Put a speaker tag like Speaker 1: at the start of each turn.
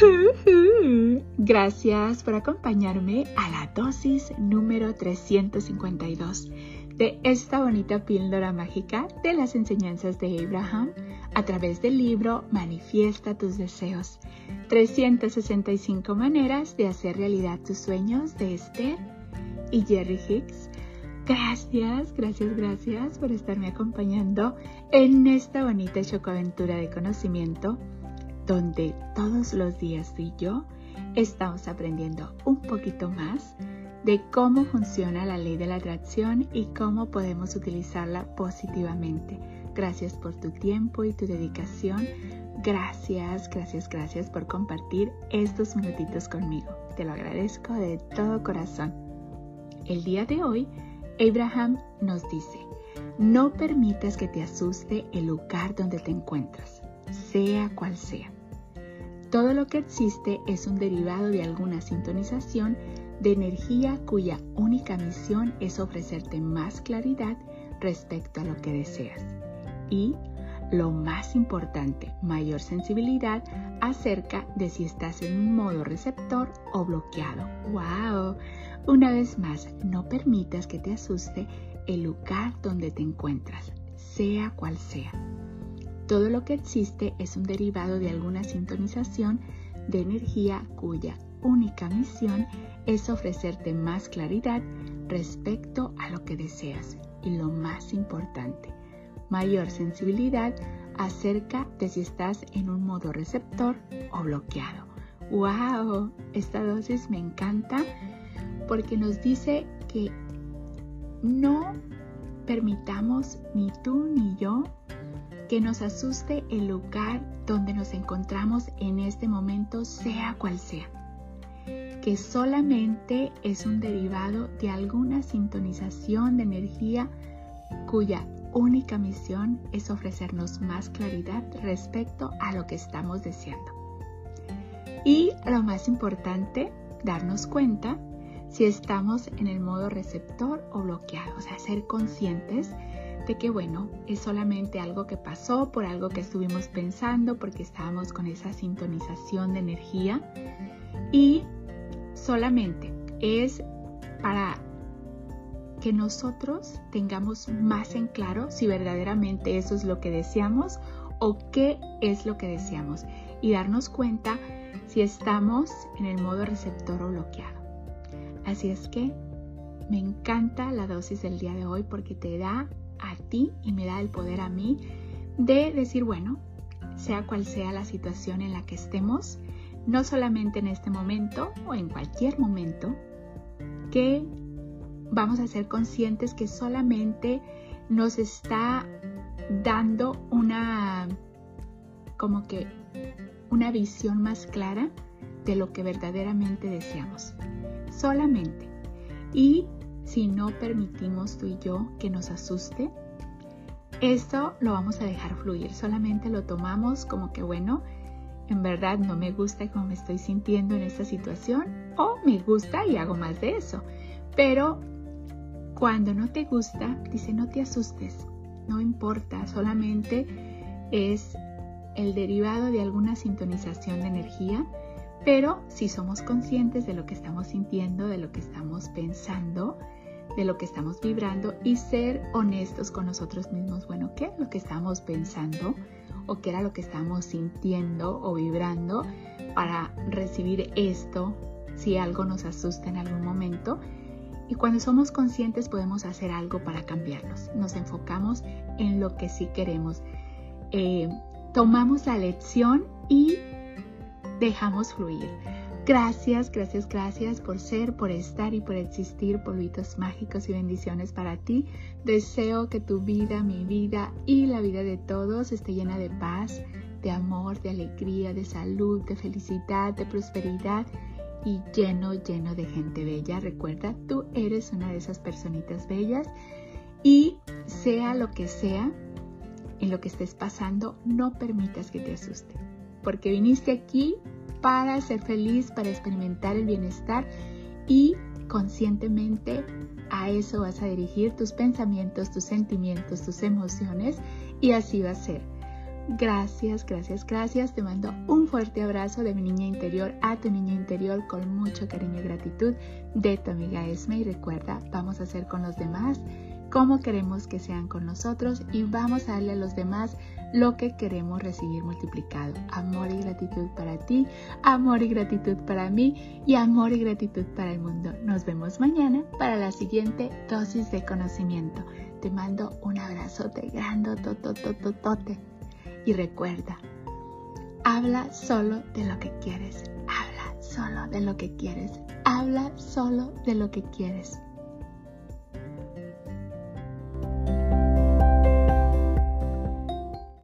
Speaker 1: Gracias por acompañarme a la dosis número 352 de esta bonita píldora mágica de las enseñanzas de Abraham a través del libro Manifiesta tus deseos. 365 maneras de hacer realidad tus sueños de Esther y Jerry Hicks. Gracias, gracias, gracias por estarme acompañando en esta bonita chocoaventura de conocimiento donde todos los días tú y yo estamos aprendiendo un poquito más de cómo funciona la ley de la atracción y cómo podemos utilizarla positivamente. Gracias por tu tiempo y tu dedicación. Gracias, gracias, gracias por compartir estos minutitos conmigo. Te lo agradezco de todo corazón. El día de hoy, Abraham nos dice, no permitas que te asuste el lugar donde te encuentras, sea cual sea. Todo lo que existe es un derivado de alguna sintonización de energía cuya única misión es ofrecerte más claridad respecto a lo que deseas. Y, lo más importante, mayor sensibilidad acerca de si estás en un modo receptor o bloqueado. ¡Wow! Una vez más, no permitas que te asuste el lugar donde te encuentras, sea cual sea. Todo lo que existe es un derivado de alguna sintonización de energía cuya única misión es ofrecerte más claridad respecto a lo que deseas y lo más importante, mayor sensibilidad acerca de si estás en un modo receptor o bloqueado. ¡Wow! Esta dosis me encanta porque nos dice que no permitamos ni tú ni yo que nos asuste el lugar donde nos encontramos en este momento, sea cual sea que solamente es un derivado de alguna sintonización de energía cuya única misión es ofrecernos más claridad respecto a lo que estamos deseando. Y lo más importante, darnos cuenta si estamos en el modo receptor o bloqueado, o sea, ser conscientes de que, bueno, es solamente algo que pasó por algo que estuvimos pensando, porque estábamos con esa sintonización de energía y solamente es para que nosotros tengamos más en claro si verdaderamente eso es lo que deseamos o qué es lo que deseamos y darnos cuenta si estamos en el modo receptor o bloqueado. Así es que me encanta la dosis del día de hoy porque te da a ti y me da el poder a mí de decir, bueno, sea cual sea la situación en la que estemos, no solamente en este momento o en cualquier momento, que vamos a ser conscientes que solamente nos está dando una como que una visión más clara de lo que verdaderamente deseamos. Solamente. Y si no permitimos tú y yo que nos asuste, esto lo vamos a dejar fluir. Solamente lo tomamos como que bueno, en verdad no me gusta cómo me estoy sintiendo en esta situación o me gusta y hago más de eso. Pero cuando no te gusta, dice no te asustes, no importa, solamente es el derivado de alguna sintonización de energía, pero si somos conscientes de lo que estamos sintiendo, de lo que estamos pensando, de lo que estamos vibrando y ser honestos con nosotros mismos, bueno, ¿qué es lo que estamos pensando? o qué era lo que estamos sintiendo o vibrando para recibir esto si algo nos asusta en algún momento. Y cuando somos conscientes podemos hacer algo para cambiarlos. Nos enfocamos en lo que sí queremos. Eh, tomamos la lección y dejamos fluir. Gracias, gracias, gracias por ser, por estar y por existir, polvitos mágicos y bendiciones para ti. Deseo que tu vida, mi vida y la vida de todos esté llena de paz, de amor, de alegría, de salud, de felicidad, de prosperidad y lleno, lleno de gente bella. Recuerda, tú eres una de esas personitas bellas y sea lo que sea en lo que estés pasando, no permitas que te asuste, porque viniste aquí para ser feliz, para experimentar el bienestar y conscientemente a eso vas a dirigir tus pensamientos, tus sentimientos, tus emociones y así va a ser. Gracias, gracias, gracias. Te mando un fuerte abrazo de mi niña interior a tu niño interior con mucho cariño y gratitud de tu amiga Esme. Y recuerda, vamos a hacer con los demás como queremos que sean con nosotros y vamos a darle a los demás lo que queremos recibir multiplicado. Amor y gratitud para ti, amor y gratitud para mí y amor y gratitud para el mundo. Nos vemos mañana para la siguiente dosis de conocimiento. Te mando un abrazote grande, totototote. Y recuerda, habla solo de lo que quieres. Habla solo de lo que quieres. Habla solo de lo que quieres.